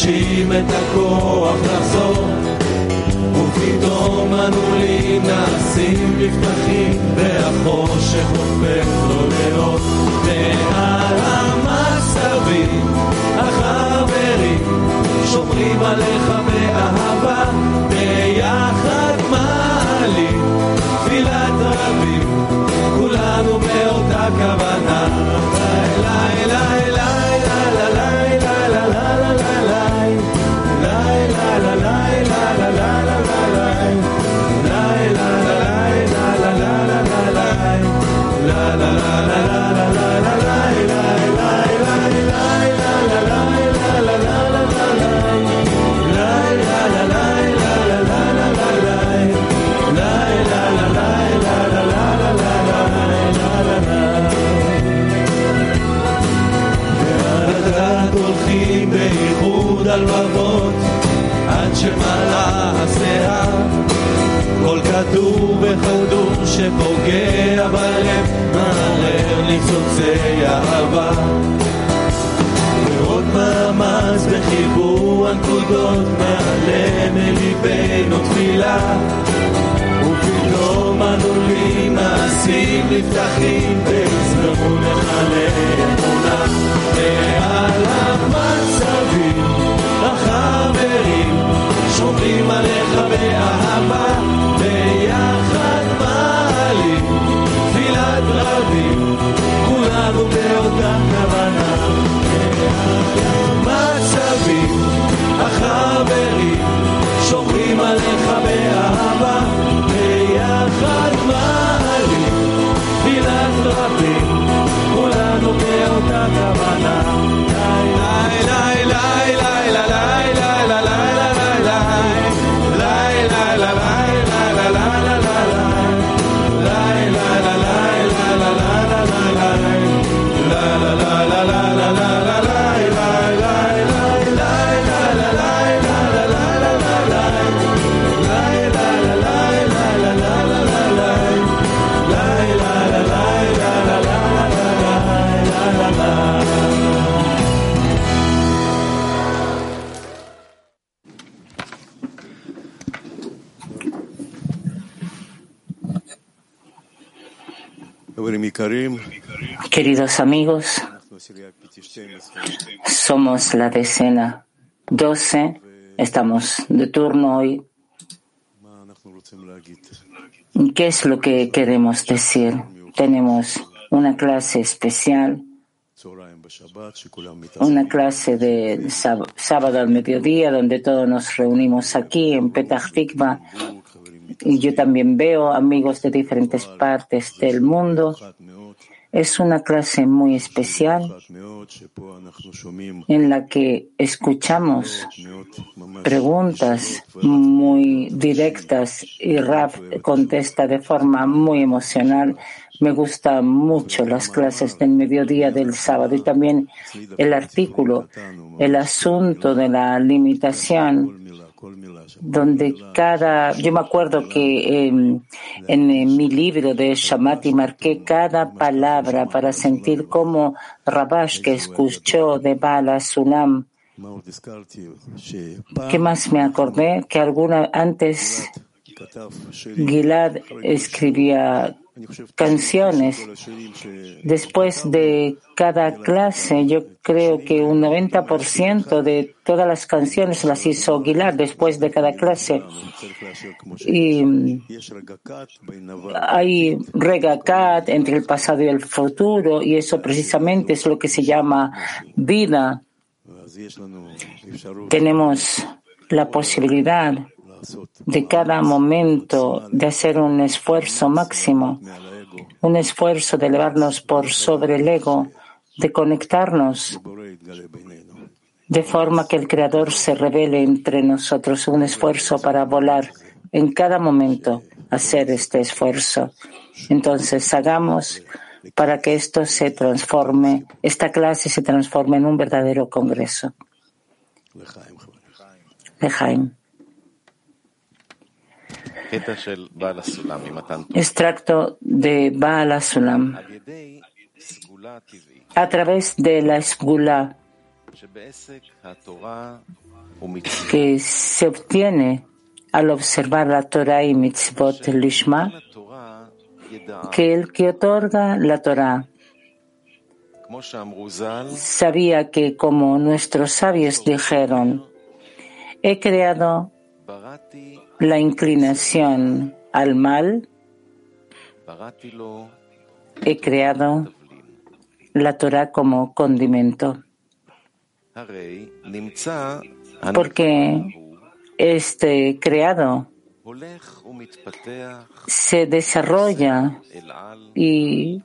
ודורשים את הכוח לחזור. ופתאום הנעולים נעשים מבטחים, והחושך הופך לו לאות. מעל המצבים, החברים, שומרים עליך באהבה, שמלאה השיער כל כדור וכדור שפוגע בלב מערער ניצוצי אהבה. ועוד מאמץ בחיבור הנקודות מעלה מליבנו תפילה. ופתאום הנעולים נעשים נפתחים Queridos amigos, somos la decena 12, estamos de turno hoy. ¿Qué es lo que queremos decir? Tenemos una clase especial, una clase de sábado al mediodía donde todos nos reunimos aquí en Petah Tikva y yo también veo amigos de diferentes partes del mundo. Es una clase muy especial en la que escuchamos preguntas muy directas y Raf contesta de forma muy emocional. Me gustan mucho las clases del mediodía del sábado y también el artículo, el asunto de la limitación donde cada, yo me acuerdo que en, en, mi libro de Shamati marqué cada palabra para sentir cómo Rabash que escuchó de Bala Sulam. ¿Qué más me acordé? Que alguna antes Gilad escribía canciones. Después de cada clase, yo creo que un 90% de todas las canciones las hizo Gilad después de cada clase. Y hay regacat entre el pasado y el futuro, y eso precisamente es lo que se llama vida. Tenemos la posibilidad de cada momento de hacer un esfuerzo máximo, un esfuerzo de elevarnos por sobre el ego, de conectarnos de forma que el Creador se revele entre nosotros, un esfuerzo para volar en cada momento, hacer este esfuerzo. Entonces, hagamos para que esto se transforme, esta clase se transforme en un verdadero congreso. Extracto de Baal Asulam. A través de la esgula que se obtiene al observar la Torah y mitzvot lishma, que el que otorga la Torah sabía que, como nuestros sabios dijeron, he creado la inclinación al mal, he creado la Torah como condimento. Porque este creado se desarrolla y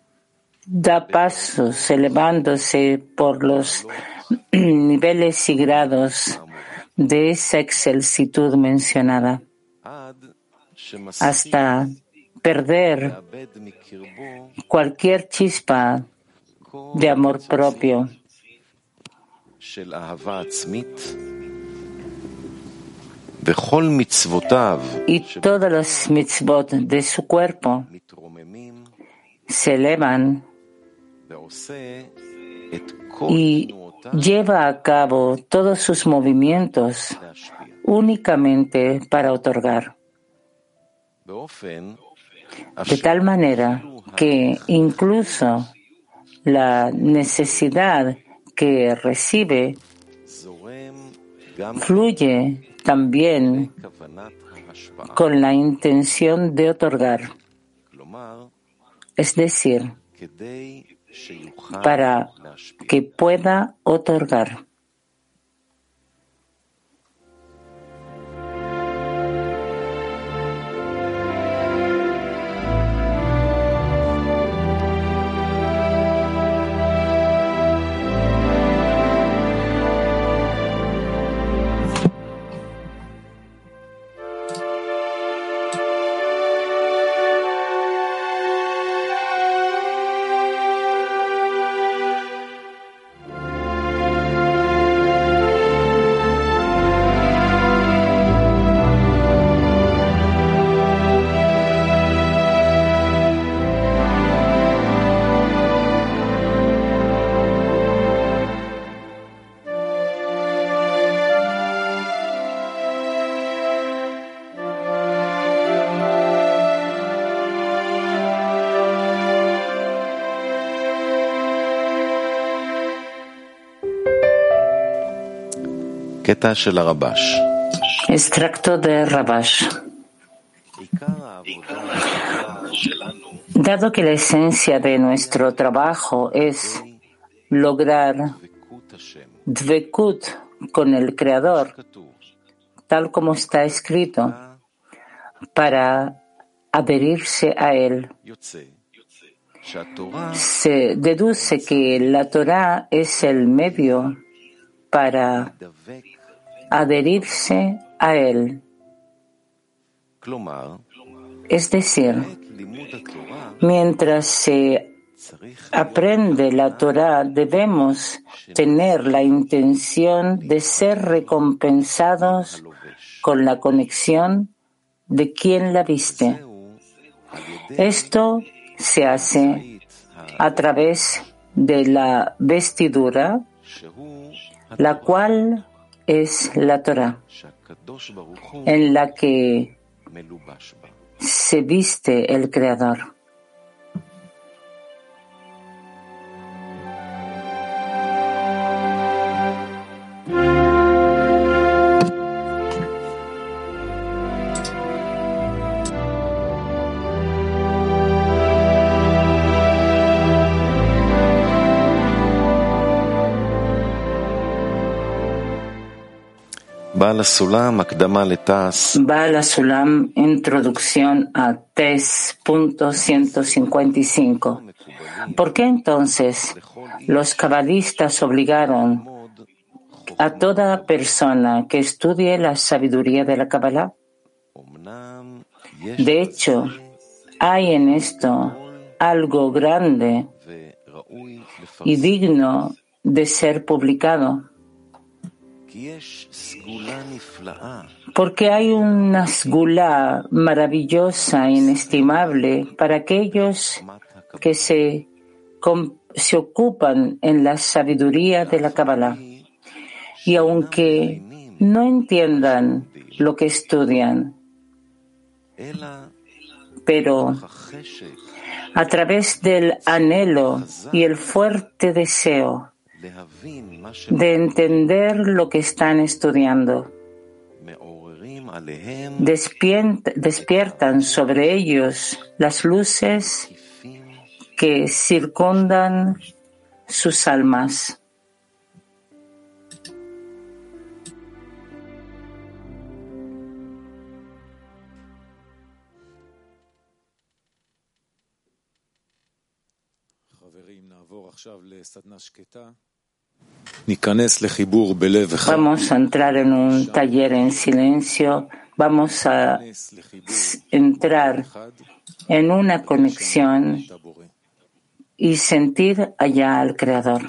da pasos elevándose por los niveles y grados de esa excelsitud mencionada hasta perder cualquier chispa de amor propio y todos los mitzvot de su cuerpo se elevan y lleva a cabo todos sus movimientos únicamente para otorgar. De tal manera que incluso la necesidad que recibe fluye también con la intención de otorgar. Es decir, para que pueda otorgar. Extracto de Rabash. Dado que la esencia de nuestro trabajo es lograr dvekut con el Creador, tal como está escrito, para adherirse a Él. Se deduce que la Torah es el medio para adherirse a él. Es decir, mientras se aprende la Torah, debemos tener la intención de ser recompensados con la conexión de quien la viste. Esto se hace a través de la vestidura, la cual es la Torah, en la que se viste el Creador. Bala Sulam, introducción a TES.155. ¿Por qué entonces los cabalistas obligaron a toda persona que estudie la sabiduría de la Kabbalah? De hecho, hay en esto algo grande y digno de ser publicado Porque hay una sgula maravillosa, inestimable, para aquellos que se, se ocupan en la sabiduría de la Kabbalah. Y aunque no entiendan lo que estudian, pero a través del anhelo y el fuerte deseo de entender lo que están estudiando. Despiertan sobre ellos las luces que circundan sus almas. Vamos a entrar en un taller en silencio, vamos a entrar en una conexión y sentir allá al Creador.